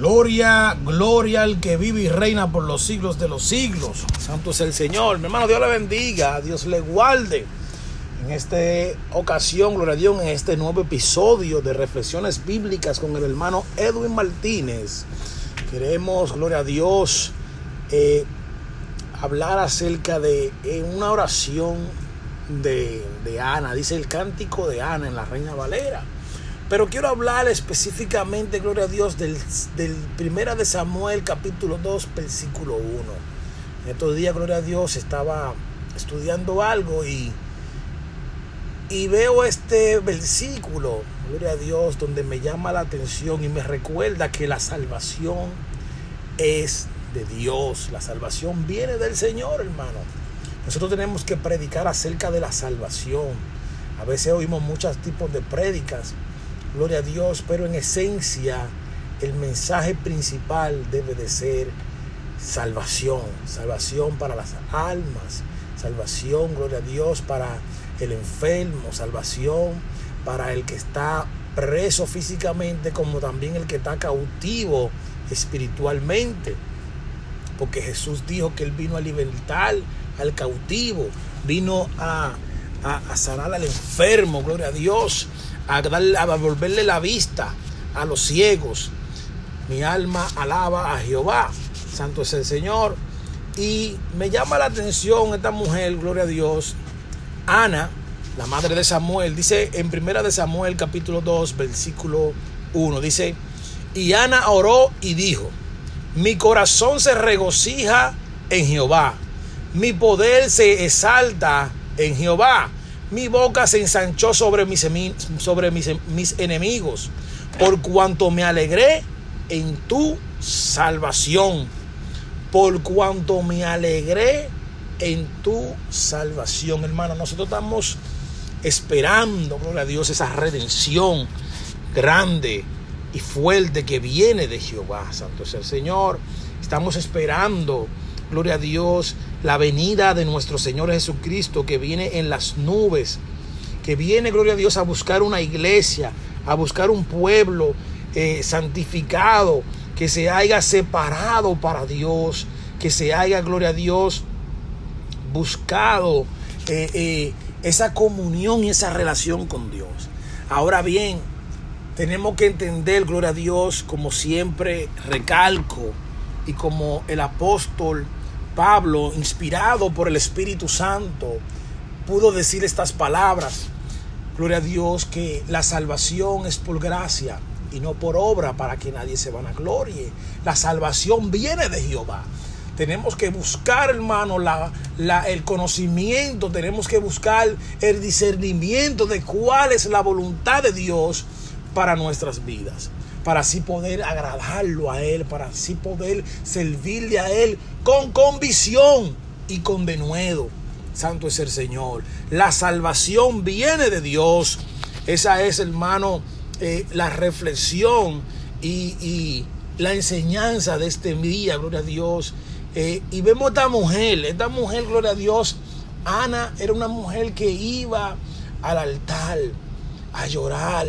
Gloria, gloria al que vive y reina por los siglos de los siglos. Santo es el Señor. Mi hermano, Dios le bendiga, Dios le guarde. En esta ocasión, gloria a Dios, en este nuevo episodio de Reflexiones Bíblicas con el hermano Edwin Martínez, queremos, gloria a Dios, eh, hablar acerca de una oración de, de Ana. Dice el cántico de Ana en la Reina Valera. Pero quiero hablar específicamente, gloria a Dios, del, del Primera de Samuel, capítulo 2, versículo 1. En estos días, gloria a Dios, estaba estudiando algo y, y veo este versículo, gloria a Dios, donde me llama la atención y me recuerda que la salvación es de Dios. La salvación viene del Señor, hermano. Nosotros tenemos que predicar acerca de la salvación. A veces oímos muchos tipos de prédicas gloria a Dios, pero en esencia el mensaje principal debe de ser salvación, salvación para las almas, salvación, gloria a Dios, para el enfermo, salvación para el que está preso físicamente, como también el que está cautivo espiritualmente. Porque Jesús dijo que Él vino a libertar al cautivo, vino a, a, sanar al enfermo, gloria a Dios a, a volverle la vista a los ciegos. Mi alma alaba a Jehová. Santo es el Señor. Y me llama la atención esta mujer, gloria a Dios, Ana, la madre de Samuel, dice en primera de Samuel capítulo 2, versículo 1, dice, y Ana oró y dijo, mi corazón se regocija en Jehová, mi poder se exalta en Jehová mi boca se ensanchó sobre mis, mis enemigos, por cuanto me alegré en tu salvación. Por cuanto me alegré en tu salvación, hermano. Nosotros estamos esperando, gloria a Dios, esa redención grande y fuerte que viene de Jehová. Santo es el Señor. Estamos esperando gloria a Dios, la venida de nuestro Señor Jesucristo que viene en las nubes, que viene, gloria a Dios, a buscar una iglesia, a buscar un pueblo eh, santificado, que se haya separado para Dios, que se haya, gloria a Dios, buscado eh, eh, esa comunión y esa relación con Dios. Ahora bien, tenemos que entender, gloria a Dios, como siempre recalco, y como el apóstol Pablo, inspirado por el Espíritu Santo, pudo decir estas palabras. Gloria a Dios que la salvación es por gracia y no por obra para que nadie se vanaglorie. La salvación viene de Jehová. Tenemos que buscar, hermano, la, la, el conocimiento, tenemos que buscar el discernimiento de cuál es la voluntad de Dios para nuestras vidas para así poder agradarlo a Él, para así poder servirle a Él con convicción y con denuedo. Santo es el Señor. La salvación viene de Dios. Esa es, hermano, eh, la reflexión y, y, la enseñanza de este día, gloria a Dios. Eh, y vemos a esta mujer, esta mujer, gloria a Dios. Ana era una mujer que iba al altar a llorar,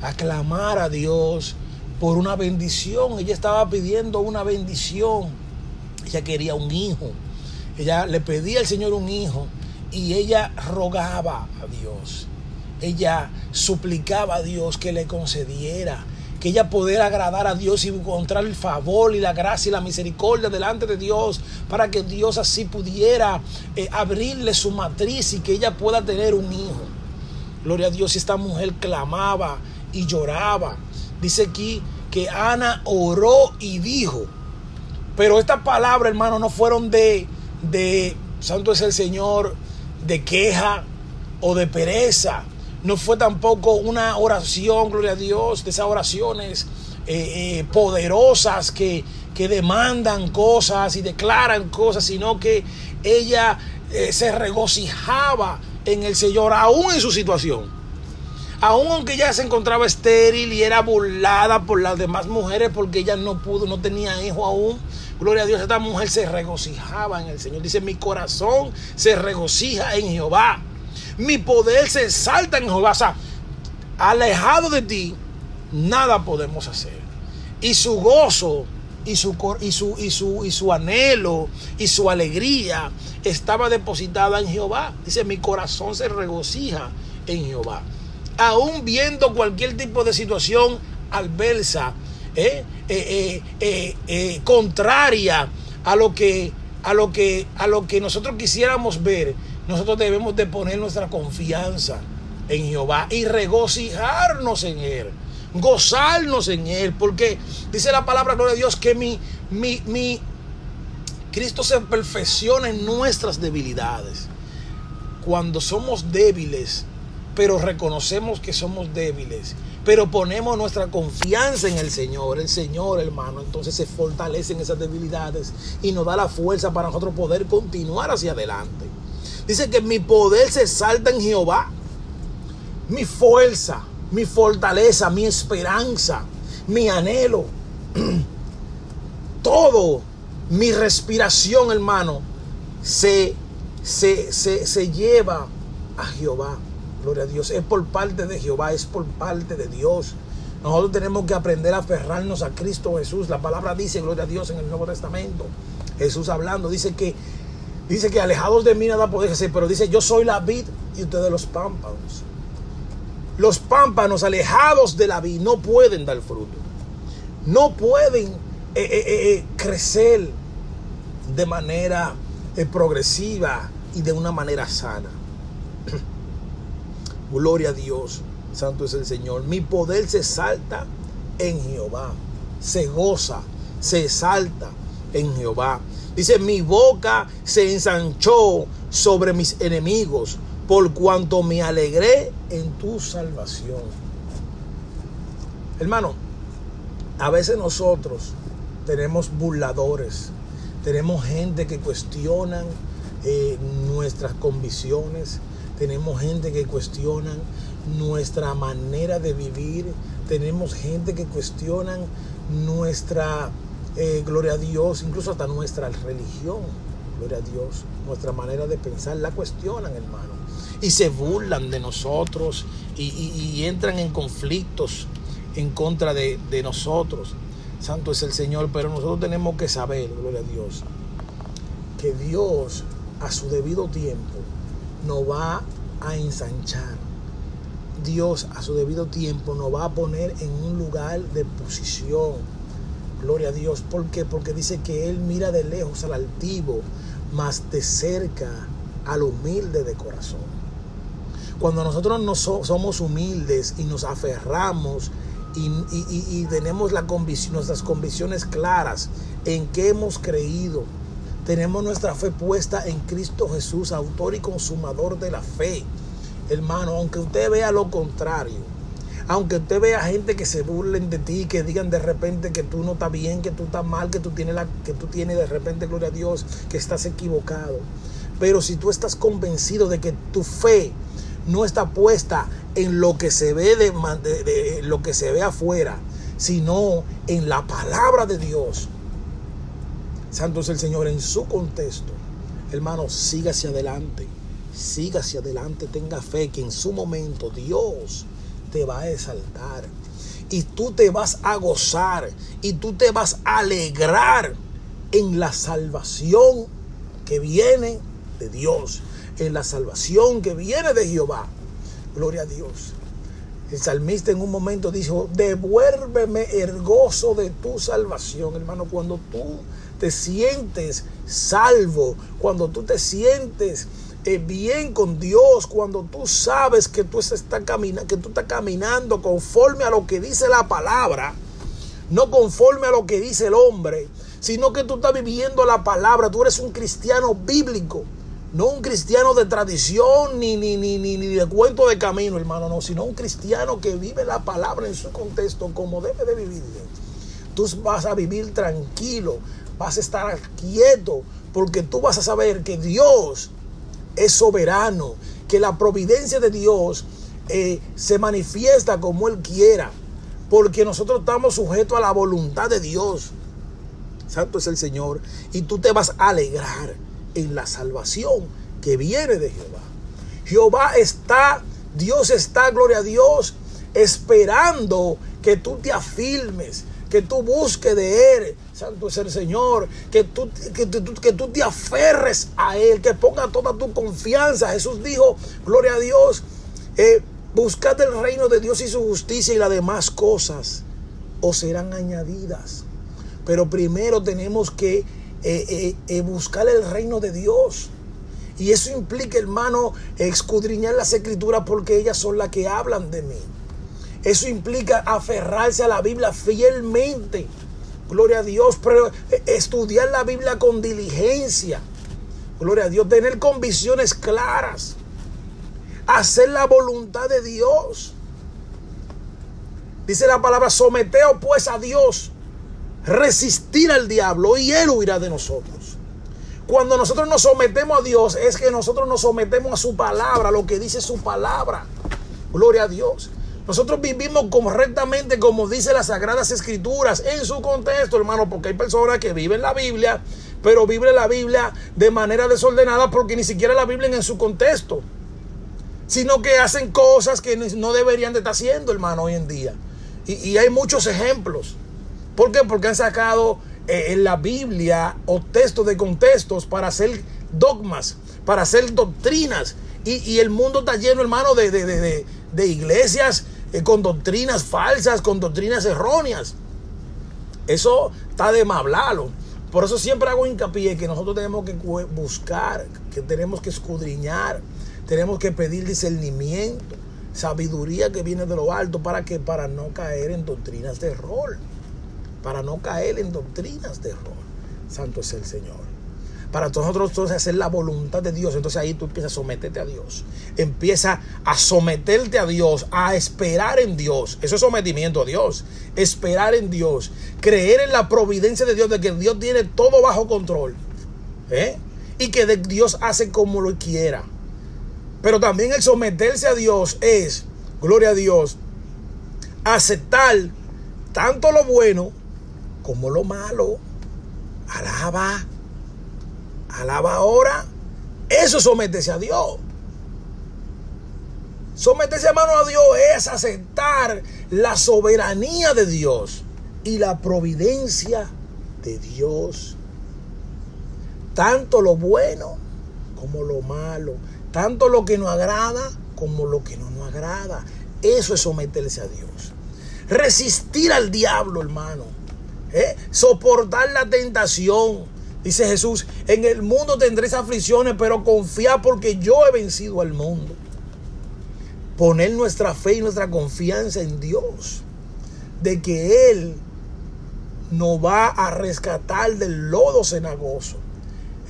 a clamar a Dios, por una bendición. Ella estaba pidiendo una bendición. Ella quería un hijo. Ella le pedía al Señor un hijo y ella rogaba a Dios. Ella suplicaba a Dios que le concediera, que ella pudiera agradar a Dios y encontrar el favor y la gracia y la misericordia delante de Dios, para que Dios así pudiera eh, abrirle su matriz y que ella pueda tener un hijo. Gloria a Dios, esta mujer clamaba y lloraba Dice aquí que Ana oró y dijo. Pero estas palabras, hermano, no fueron de, de, santo es el Señor, de queja o de pereza. No fue tampoco una oración, gloria a Dios, de esas oraciones eh, eh, poderosas que, que, demandan cosas y declaran cosas, sino que ella eh, se regocijaba en el Señor, aún en su situación aun aunque ella se encontraba estéril y era burlada por las demás mujeres porque ella no pudo, no tenía hijo aún. Gloria a Dios, esta mujer se regocijaba en el Señor. Dice, mi corazón se regocija en Jehová. Mi poder se exalta en Jehová. O sea, alejado de ti, nada podemos hacer. y su gozo y su, y su, y su, y su anhelo y su alegría estaba depositada en Jehová. Dice, mi corazón se regocija en Jehová. Aún viendo cualquier tipo de situación adversa, eh, eh, eh, contraria a lo que a lo que a lo que nosotros quisiéramos ver, nosotros debemos de poner nuestra confianza en Jehová y regocijarnos en él gozarnos en Él, porque dice la palabra, gloria a Dios, que mi, mi, mi Cristo se perfecciona en nuestras debilidades. Cuando somos débiles, pero reconocemos que somos débiles, pero ponemos nuestra confianza en el Señor, el Señor hermano, entonces se fortalecen esas debilidades y nos da la fuerza para nosotros poder continuar hacia adelante. Dice que mi poder se salta en Jehová, mi fuerza, mi fortaleza, mi esperanza, mi anhelo, todo, mi respiración, hermano, se, se, se, lleva a Jehová. Gloria a Dios. Es por parte de Jehová, es por parte de Dios. Nosotros tenemos que aprender a aferrarnos a Cristo Jesús. La palabra dice, gloria a Dios, en el Nuevo Testamento. Jesús hablando, dice que, dice que alejados de mí nada puede ser, pero dice, yo soy la vid y ustedes los pámpanos. Los pámpanos alejados de la vid no pueden dar fruto. No pueden eh, eh, eh, crecer de manera progresiva y de una manera sana. Gloria a Dios. Santo es el Señor. Mi poder se salta en Jehová. Se goza, se salta en Jehová. Dice, mi boca se ensanchó sobre mis enemigos por cuanto me alegré en tu salvación. Hermano, a veces nosotros tenemos burladores, tenemos gente que cuestionan eh, nuestras convicciones, tenemos gente que cuestionan nuestra manera de vivir, tenemos gente que cuestionan nuestra, eh, gloria a Dios, incluso hasta nuestra religión, gloria a Dios, nuestra manera de pensar, la cuestionan, hermano. Y se burlan de nosotros y, entran en conflictos en contra de, de, nosotros. Santo es el Señor, pero nosotros tenemos que saber, gloria a Dios, que Dios a su debido tiempo nos va a ensanchar. Dios a su debido tiempo nos va a poner en un lugar de posición. Gloria a Dios. ¿Por qué? Porque dice que Él mira de lejos al altivo, más de cerca al humilde de corazón. Cuando nosotros no somos humildes y nos aferramos y, tenemos la nuestras convicciones claras en que hemos creído, tenemos nuestra fe puesta en Cristo Jesús, autor y consumador de la fe. Hermano, aunque usted vea lo contrario, aunque usted vea gente que se burlen de ti, que digan de repente que tú no estás bien, que tú estás mal, que tú tienes la, que tú tienes de repente gloria a Dios, que estás equivocado. Pero si tú estás convencido de que tu fe no está puesta en lo que se ve de, lo que se ve afuera, sino en la palabra de Dios. Santo es el Señor en su contexto. Hermano, siga hacia adelante. Siga hacia adelante, tenga fe que en su momento Dios te va a exaltar. Y tú te vas a gozar. Y tú te vas a alegrar en la salvación que viene de Dios en la salvación que viene de Jehová. Gloria a Dios. El salmista en un momento dijo, devuélveme el gozo de tu salvación, hermano, cuando tú te sientes salvo, cuando tú te sientes eh, bien con Dios, cuando tú sabes que tú, estás caminando, que tú estás caminando conforme a lo que dice la palabra, no conforme a lo que dice el hombre, sino que tú estás viviendo la palabra, tú eres un cristiano bíblico. No un cristiano de tradición ni, ni, ni, ni, de cuento de camino, hermano, no, sino un cristiano que vive la palabra en su contexto como debe de vivir. Tú vas a vivir tranquilo, vas a estar quieto, porque tú vas a saber que Dios es soberano, que la providencia de Dios eh, se manifiesta como Él quiera, porque nosotros estamos sujetos a la voluntad de Dios. Santo es el Señor, y tú te vas a alegrar en la salvación que viene de Jehová. Jehová está, Dios está, gloria a Dios, esperando que tú te afirmes, que tú busques de Él. Santo es el Señor. Que tú, que, tú, que tú te aferres a Él, que ponga toda tu confianza. Jesús dijo, gloria a Dios, eh, buscad el reino de Dios y su justicia y las demás cosas os serán añadidas. Pero primero tenemos que eh, eh, eh, buscar el reino de Dios. Y eso implica, hermano, escudriñar las escrituras porque ellas son las que hablan de mí. Eso implica aferrarse a la Biblia fielmente. Gloria a Dios, pero estudiar la Biblia con diligencia. Gloria a Dios, tener convicciones claras. Hacer la voluntad de Dios. Dice la palabra, someteo pues a Dios, resistir al diablo y él huirá de nosotros. Cuando nosotros nos sometemos a Dios es que nosotros nos sometemos a su palabra, lo que dice su palabra. Gloria a Dios. Nosotros vivimos correctamente como dice las Sagradas Escrituras en su contexto, hermano, porque hay personas que viven la Biblia, pero viven la Biblia de manera desordenada porque ni siquiera la Biblia en su contexto, sino que hacen cosas que no deberían de estar haciendo, hermano, hoy en día. Y, hay muchos ejemplos. ¿Por qué? Porque han sacado eh, en la Biblia o textos de contextos para hacer dogmas, para hacer doctrinas. Y, el mundo está lleno, hermano, de, iglesias eh, con doctrinas falsas, con doctrinas erróneas. Eso está de más Por eso siempre hago hincapié que nosotros tenemos que buscar, que tenemos que escudriñar, tenemos que pedir discernimiento, sabiduría que viene de lo alto para que para no caer en doctrinas de error para no caer en doctrinas de error. Santo es el Señor. Para nosotros entonces hacer la voluntad de Dios. Entonces ahí tú empiezas a someterte a Dios. Empieza a someterte a Dios, a esperar en Dios. Eso es sometimiento a Dios. Esperar en Dios. Creer en la providencia de Dios, de que Dios tiene todo bajo control. ¿eh? Y que Dios hace como lo quiera. Pero también el someterse a Dios es, gloria a Dios, aceptar tanto lo bueno como lo malo. Alaba. Alaba ahora. Eso sométese a Dios. Someterse hermano a Dios es aceptar la soberanía de Dios y la providencia de Dios. Tanto lo bueno como lo malo. Tanto lo que nos agrada como lo que no nos agrada. Eso es someterse a Dios. Resistir al diablo, hermano ¿Eh? soportar la tentación. Dice Jesús, en el mundo tendréis aflicciones, pero confía porque yo he vencido al mundo. Poner nuestra fe y nuestra confianza en Dios, de que Él nos va a rescatar del lodo cenagoso.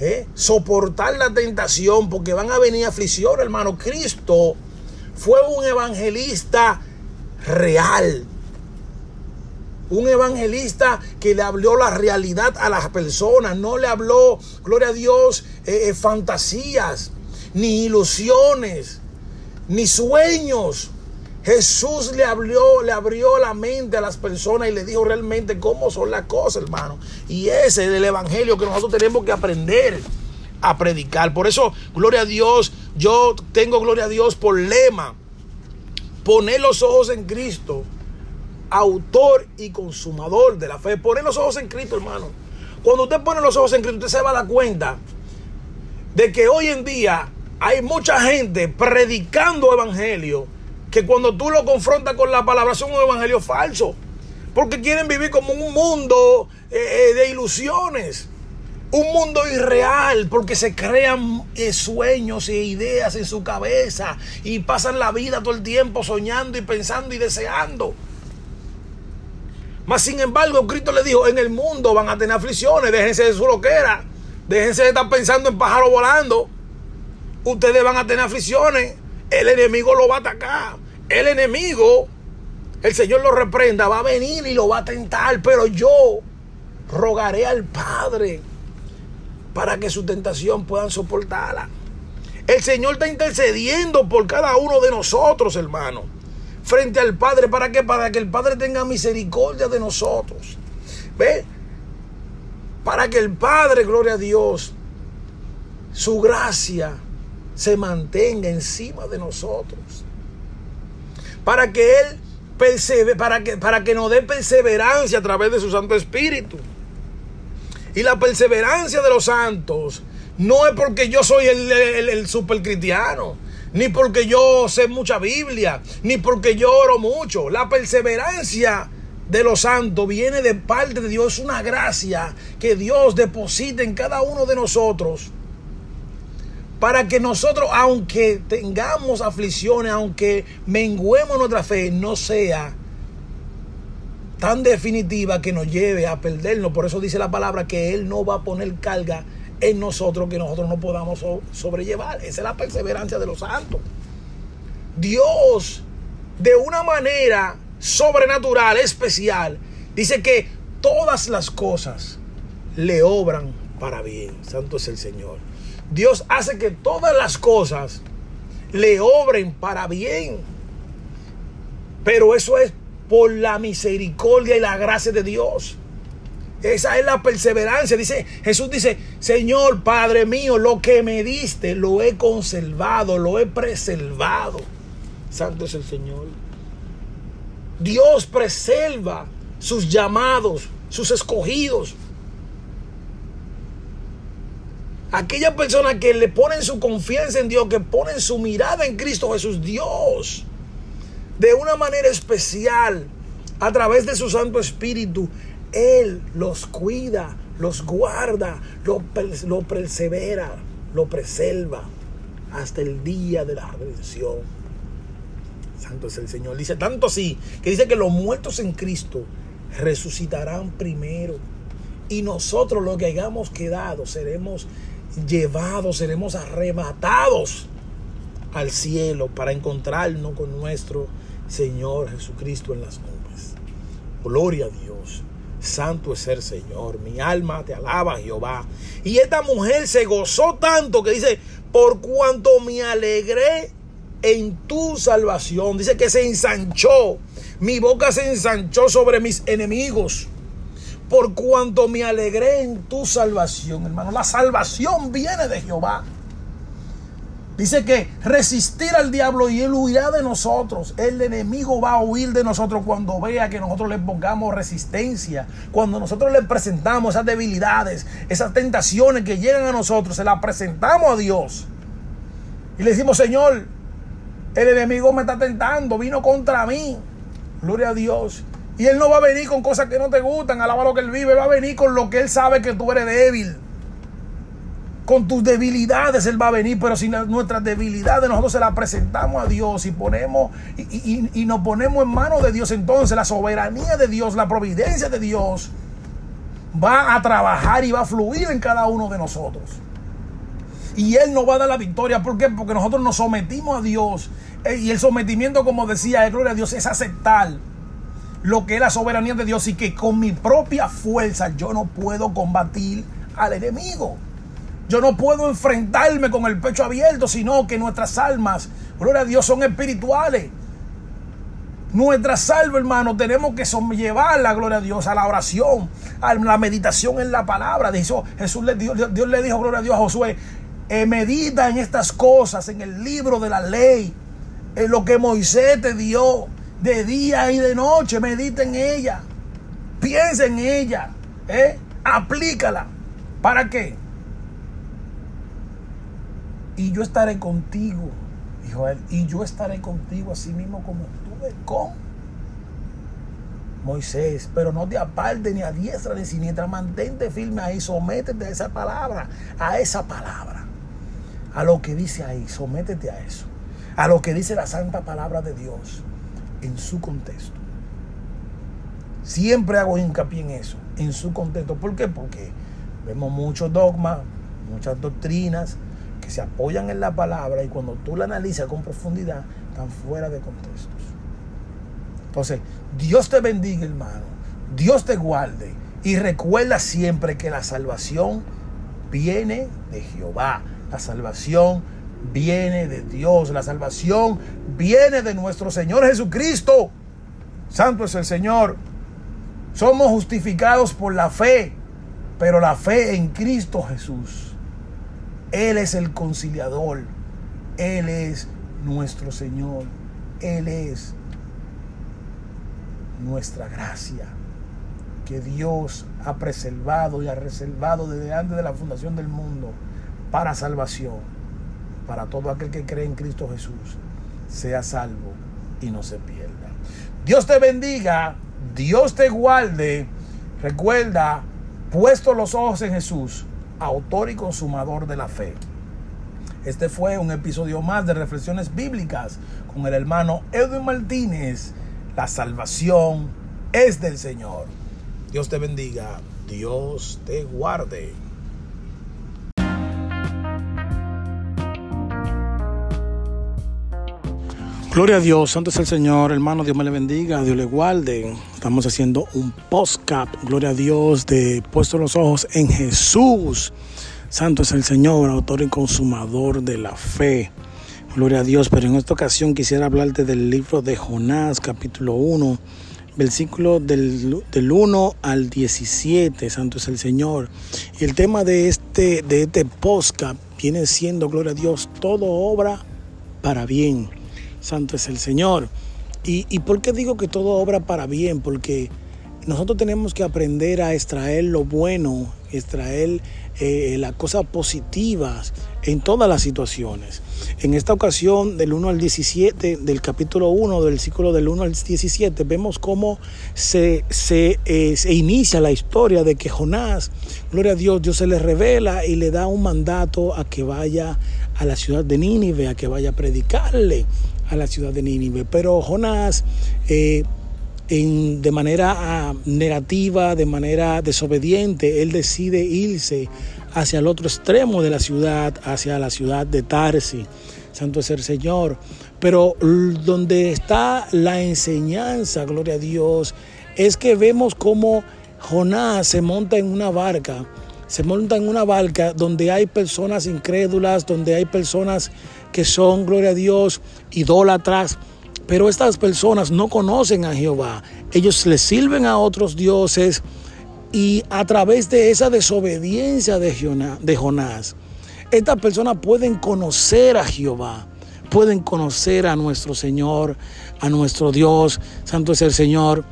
¿Eh? Soportar la tentación, porque van a venir aflicciones, hermano. Cristo fue un evangelista real un evangelista que le habló la realidad a las personas, no le habló, gloria a Dios, eh, eh, fantasías, ni ilusiones, ni sueños. Jesús le abrió, le abrió la mente a las personas y le dijo realmente cómo son las cosas, hermano. Y ese es el evangelio que nosotros tenemos que aprender a predicar. Por eso, gloria a Dios, yo tengo gloria a Dios por lema. Poner los ojos en Cristo autor y consumador de la fe. Poner los ojos en Cristo, hermano. Cuando usted pone los ojos en Cristo, usted se va a dar cuenta de que hoy en día hay mucha gente predicando evangelio que cuando tú lo confrontas con la palabra son un evangelio falso. Porque quieren vivir como un mundo eh, eh, de ilusiones. Un mundo irreal porque se crean eh, sueños e ideas en su cabeza y pasan la vida todo el tiempo soñando y pensando y deseando. Mas sin embargo, Cristo le dijo, en el mundo van a tener aflicciones, déjense de su loquera, déjense de estar pensando en pájaros volando. Ustedes van a tener aflicciones, el enemigo lo va a atacar. El enemigo, el Señor lo reprenda, va a venir y lo va a tentar, pero yo rogaré al Padre para que su tentación puedan soportarla. El Señor está intercediendo por cada uno de nosotros, hermano frente al Padre. ¿Para qué? Para que el Padre tenga misericordia de nosotros. ¿Ve? Para que el Padre, gloria a Dios, su gracia se mantenga encima de nosotros. Para que Él para que, para que nos dé perseverancia a través de su Santo Espíritu. Y la perseverancia de los santos no es porque yo soy el, el, super cristiano, ni porque yo sé mucha Biblia, ni porque yo oro mucho. La perseverancia de los santos viene de parte de Dios, es una gracia que Dios deposita en cada uno de nosotros. Para que nosotros, aunque tengamos aflicciones, aunque menguemos nuestra fe, no sea tan definitiva que nos lleve a perdernos. Por eso dice la palabra que Él no va a poner carga en nosotros que nosotros no podamos sobrellevar. Esa es la perseverancia de los santos. Dios, de una manera sobrenatural, especial, dice que todas las cosas le obran para bien. Santo es el Señor. Dios hace que todas las cosas le obren para bien. Pero eso es por la misericordia y la gracia de Dios. Esa es la perseverancia. Dice, Jesús dice, Señor Padre mío, lo que me diste lo he conservado, lo he preservado. Santo es el Señor. Dios preserva sus llamados, sus escogidos. Aquella persona que le ponen su confianza en Dios, que ponen su mirada en Cristo Jesús, Dios de una manera especial, a través de su Santo Espíritu, Él los cuida, los guarda, lo, lo persevera, lo preserva hasta el día de la redención. Santo es el Señor. Dice tanto así que dice que los muertos en Cristo resucitarán primero. Y nosotros los que hayamos quedado seremos llevados, seremos arrebatados al cielo para encontrarnos con nuestro Señor Jesucristo en las nubes. Gloria a Dios. Santo es el Señor. Mi alma te alaba, Jehová. Y esta mujer se gozó tanto que dice, por cuanto me alegré en tu salvación. Dice que se ensanchó. Mi boca se ensanchó sobre mis enemigos. Por cuanto me alegré en tu salvación, hermano. La salvación viene de Jehová. Dice que resistir al diablo y él huirá de nosotros. El enemigo va a huir de nosotros cuando vea que nosotros le pongamos resistencia. Cuando nosotros le presentamos esas debilidades, esas tentaciones que llegan a nosotros, se las presentamos a Dios. Y le decimos, Señor, el enemigo me está tentando, vino contra mí. Gloria a Dios. Y él no va a venir con cosas que no te gustan, alaba lo que él vive, va a venir con lo que él sabe que tú eres débil con tus debilidades Él va a venir, pero si nuestras debilidades nosotros se las presentamos a Dios y ponemos y, nos ponemos en manos de Dios, entonces la soberanía de Dios, la providencia de Dios va a trabajar y va a fluir en cada uno de nosotros. Y Él nos va a dar la victoria. ¿Por qué? Porque nosotros nos sometimos a Dios. Eh, y el sometimiento, como decía, gloria a Dios, es aceptar lo que es la soberanía de Dios y que con mi propia fuerza yo no puedo combatir al enemigo. Yo no puedo enfrentarme con el pecho abierto, sino que nuestras almas, gloria a Dios, son espirituales. Nuestras almas, hermano, tenemos que la gloria a Dios, a la oración, a la meditación en la palabra. Dijo, Jesús le, Dios, Dios le dijo, gloria a Dios a Josué, eh, medita en estas cosas, en el libro de la ley, en lo que Moisés te dio de día y de noche, medita en ella, piensa en ella, ¿eh? aplícala. ¿Para qué? Y yo estaré contigo, dijo él, y yo estaré contigo así mismo como estuve con Moisés, pero no te aparte ni a diestra ni siniestra, mantente firme ahí, sométete a esa palabra, a esa palabra, a lo que dice ahí, sométete a eso, a lo que dice la santa palabra de Dios en su contexto. Siempre hago hincapié en eso, en su contexto. ¿Por qué? Porque vemos muchos dogmas, muchas doctrinas, se apoyan en la palabra y cuando tú la analizas con profundidad, están fuera de contextos. Entonces, Dios te bendiga, hermano. Dios te guarde. Y recuerda siempre que la salvación viene de Jehová. La salvación viene de Dios. La salvación viene de nuestro Señor Jesucristo. Santo es el Señor. Somos justificados por la fe, pero la fe en Cristo Jesús. Él es el conciliador. Él es nuestro Señor. Él es nuestra gracia que Dios ha preservado y ha reservado desde antes de la fundación del mundo para salvación, para todo aquel que cree en Cristo Jesús, sea salvo y no se pierda. Dios te bendiga, Dios te guarde. Recuerda, puesto los ojos en Jesús, autor y consumador de la fe. Este fue un episodio más de Reflexiones Bíblicas con el hermano Edwin Martínez. La salvación es del Señor. Dios te bendiga, Dios te guarde. Gloria a Dios, santo es el Señor, hermano, Dios me le bendiga, Dios le guarde. Estamos haciendo un postcap, gloria a Dios, de puesto los ojos en Jesús. Santo es el Señor, autor y consumador de la fe. Gloria a Dios, pero en esta ocasión quisiera hablarte del libro de Jonás, capítulo 1, versículo del, del 1 al 17. Santo es el Señor. Y el tema de este, de este postcap viene siendo, gloria a Dios, todo obra para bien santo es el Señor. ¿Y, ¿Y por qué digo que todo obra para bien? Porque nosotros tenemos que aprender a extraer lo bueno, extraer eh, las cosas positivas en todas las situaciones. En esta ocasión, del 1 al 17, del capítulo 1, del ciclo del 1 al 17, vemos cómo se, se, eh, se inicia la historia de que Jonás, gloria a Dios, Dios se le revela y le da un mandato a que vaya a la ciudad de Nínive, a que vaya a predicarle a la ciudad de Nínive. Pero Jonás, eh, de manera ah, negativa, de manera desobediente, él decide irse hacia el otro extremo de la ciudad, hacia la ciudad de Tarsi. Santo es el Señor. Pero donde está la enseñanza, gloria a Dios, es que vemos cómo Jonás se monta en una barca, se monta en una barca donde hay personas incrédulas, donde hay personas que son, gloria a Dios, idólatras. Pero estas personas no conocen a Jehová. Ellos le sirven a otros dioses y a través de esa desobediencia de, Jonás, estas personas pueden conocer a Jehová, pueden conocer a nuestro Señor, a nuestro Dios, santo es el Señor,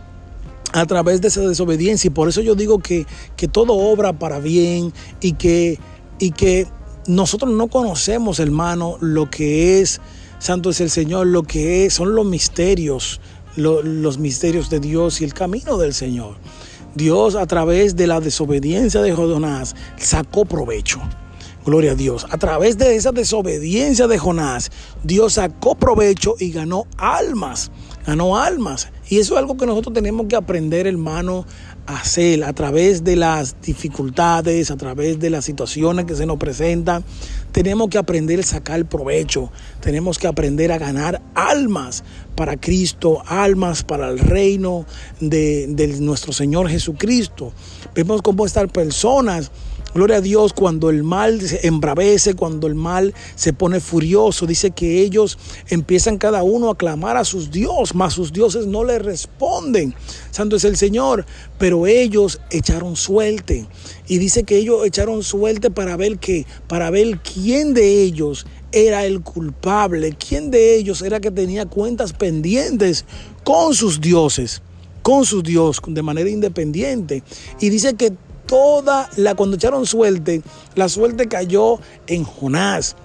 a través de esa desobediencia. Y por eso yo digo que, que todo obra para bien y que, y que nosotros no conocemos, hermano, lo que es, santo es el Señor, lo que es, son los misterios, los misterios de Dios y el camino del Señor. Dios a través de la desobediencia de Jonás sacó provecho. Gloria a Dios. A través de esa desobediencia de Jonás, Dios sacó provecho y ganó almas. Ganó almas. Y eso es algo que nosotros tenemos que aprender, hermano, hacer a través de las dificultades, a través de las situaciones que se nos presentan. Tenemos que aprender a sacar provecho, tenemos que aprender a ganar almas para Cristo, almas para el reino de, nuestro Señor Jesucristo. Vemos cómo estas personas Gloria a Dios, cuando el mal se embravece, cuando el mal se pone furioso, dice que ellos empiezan cada uno a clamar a sus dioses, mas sus dioses no le responden. Santo es el Señor, pero ellos echaron suerte. Y dice que ellos echaron suerte para ver que para ver quién de ellos era el culpable, quién de ellos era que tenía cuentas pendientes con sus dioses, con sus dios de manera independiente. Y dice que toda la, cuando echaron suerte, la suerte cayó en Jonás.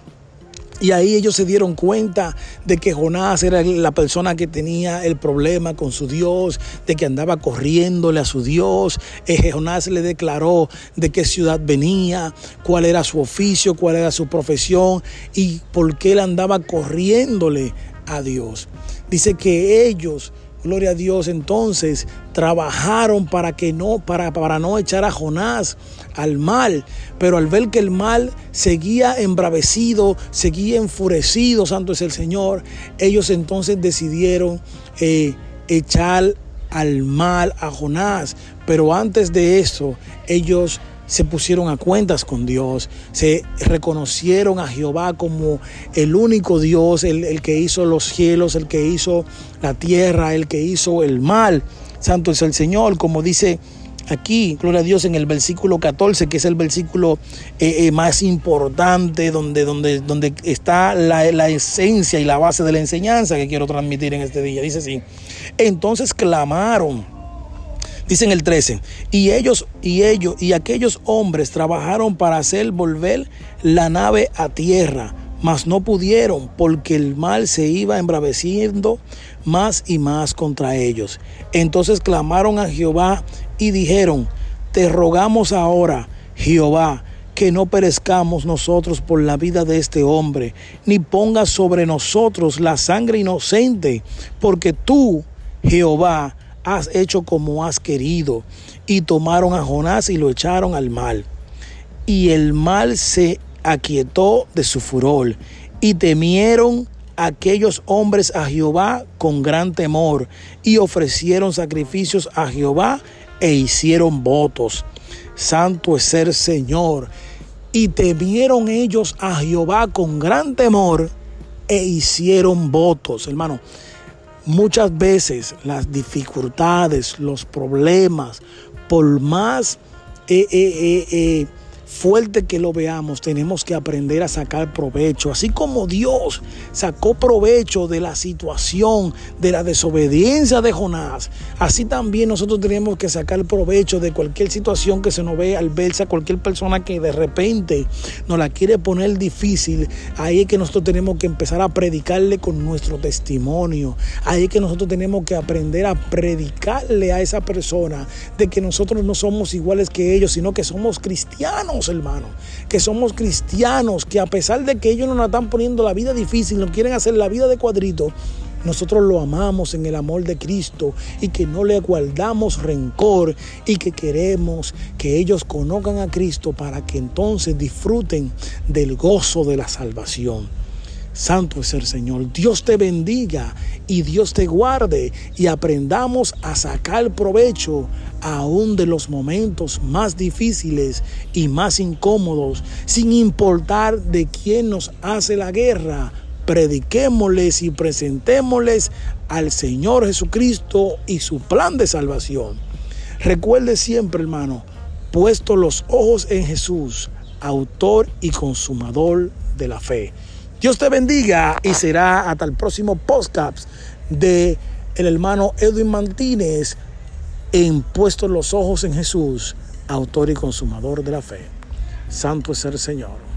Y ahí ellos se dieron cuenta de que Jonás era la persona que tenía el problema con su Dios, de que andaba corriéndole a su Dios. Eh, Jonás le declaró de qué ciudad venía, cuál era su oficio, cuál era su profesión y por qué él andaba corriéndole a Dios. Dice que ellos Gloria a Dios. Entonces trabajaron para que no, para, para no echar a Jonás al mal. Pero al ver que el mal seguía embravecido, seguía enfurecido, santo es el Señor, ellos entonces decidieron eh, echar al mal a Jonás. Pero antes de eso, ellos se pusieron a cuentas con Dios, se reconocieron a Jehová como el único Dios, el, que hizo los cielos, el que hizo la tierra, el que hizo el mal. Santo es el Señor, como dice aquí, gloria a Dios, en el versículo 14, que es el versículo eh, eh, más importante, donde, donde, donde está la, la, esencia y la base de la enseñanza que quiero transmitir en este día. Dice así, entonces clamaron. Dice en el 13, y ellos y ellos y aquellos hombres trabajaron para hacer volver la nave a tierra, mas no pudieron porque el mal se iba embraveciendo más y más contra ellos. Entonces clamaron a Jehová y dijeron, te rogamos ahora, Jehová, que no perezcamos nosotros por la vida de este hombre, ni pongas sobre nosotros la sangre inocente, porque tú, Jehová, has hecho como has querido. Y tomaron a Jonás y lo echaron al mal. Y el mal se aquietó de su furor y temieron aquellos hombres a Jehová con gran temor y ofrecieron sacrificios a Jehová e hicieron votos. Santo es ser Señor. Y temieron ellos a Jehová con gran temor e hicieron votos. Hermano, muchas veces las dificultades, los problemas, por más... Eh, eh, eh, fuerte que lo veamos, tenemos que aprender a sacar provecho. Así como Dios sacó provecho de la situación, de la desobediencia de Jonás, así también nosotros tenemos que sacar provecho de cualquier situación que se nos ve al verse a cualquier persona que de repente nos la quiere poner difícil. Ahí es que nosotros tenemos que empezar a predicarle con nuestro testimonio. Ahí es que nosotros tenemos que aprender a predicarle a esa persona de que nosotros no somos iguales que ellos, sino que somos cristianos hermanos, que somos cristianos, que a pesar de que ellos nos están poniendo la vida difícil, nos quieren hacer la vida de cuadrito, nosotros lo amamos en el amor de Cristo y que no le guardamos rencor y que queremos que ellos conozcan a Cristo para que entonces disfruten del gozo de la salvación. Santo es el Señor. Dios te bendiga y Dios te guarde y aprendamos a sacar provecho aún de los momentos más difíciles y más incómodos, sin importar de quién nos hace la guerra. Prediquémosles y presentémosles al Señor Jesucristo y su plan de salvación. Recuerde siempre, hermano, puesto los ojos en Jesús, autor y consumador de la fe. Dios te bendiga y será hasta el próximo podcast de el hermano Edwin Martínez en Puesto los Ojos en Jesús, autor y consumador de la fe. Santo es el Señor.